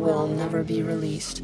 Will never be released.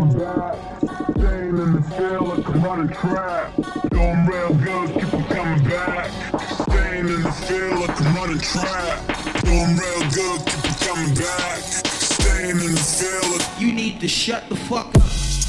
on. Staying in the field like I'm on a trap. Doing real good, keep coming back. Staying in the field like I'm on a trap. Doing real good, keep coming back. Staying in the field. Like- you need to shut the fuck up.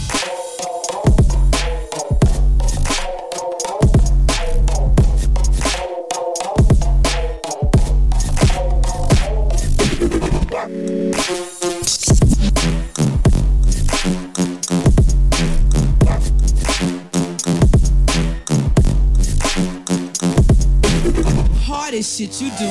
you do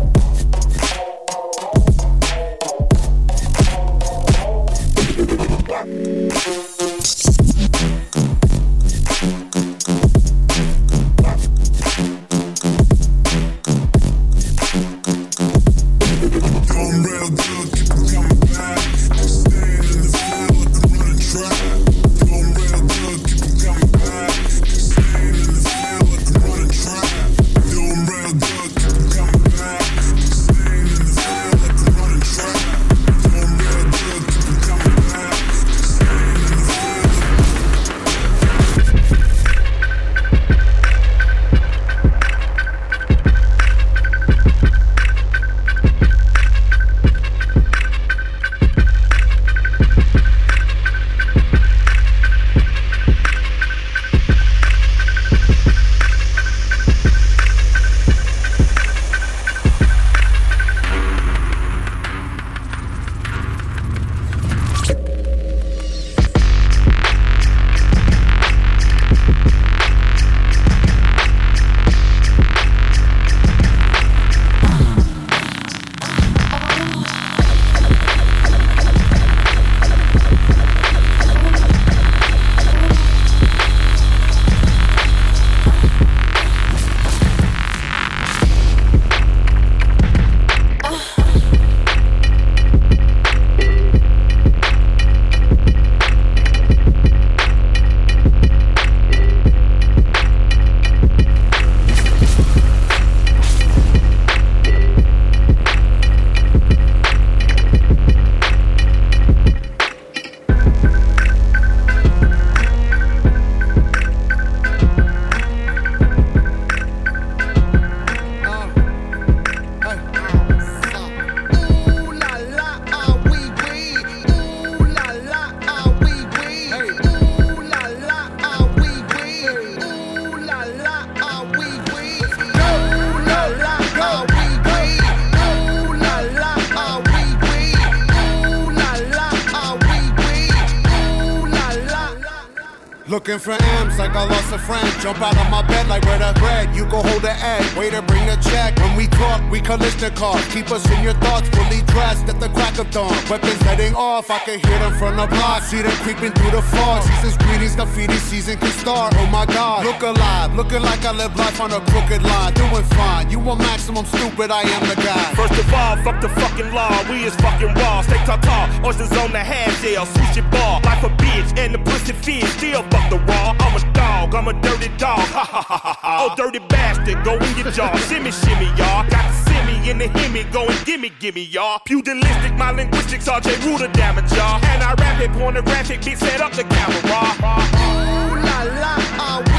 We we Kalashnikov. Keep us in your thoughts, fully dressed at the crack of dawn. Weapons letting off. I can hear them from the block. See them creeping through the fog. Season's greetings, graffiti season can start. Oh my god. Look alive. Looking like I live life on a crooked line. Doing fine. You want maximum stupid, I am the guy. First of all, fuck the fucking law. We is fucking raw. Stay tall, tall. Oysters on the half shell. Sushi bar. Life a bitch. And the pussy fish. Still fuck the raw. I'm a dog. I'm a dirty dog. Ha ha ha ha Oh, dirty bastard. Go in your jaw. shimmy, shimmy, y'all. Got the simmy in the himmy. Go and gimme, gimme, y'all. Pugilistic, my linguistics. RJ Ruler damage, y'all. And I rap it. Pornographic. Bitch, set up the camera. Ooh la la, ah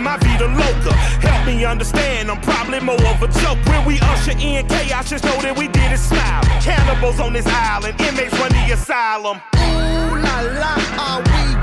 living my vida loca. Help me understand, I'm probably more of a joke. When we usher in chaos, just know that we did it smile. Cannibals on this island, inmates run the asylum. Ooh la la, ah oui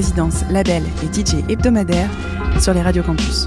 résidence, label et DJ hebdomadaire sur les radios campus.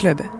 bokklubb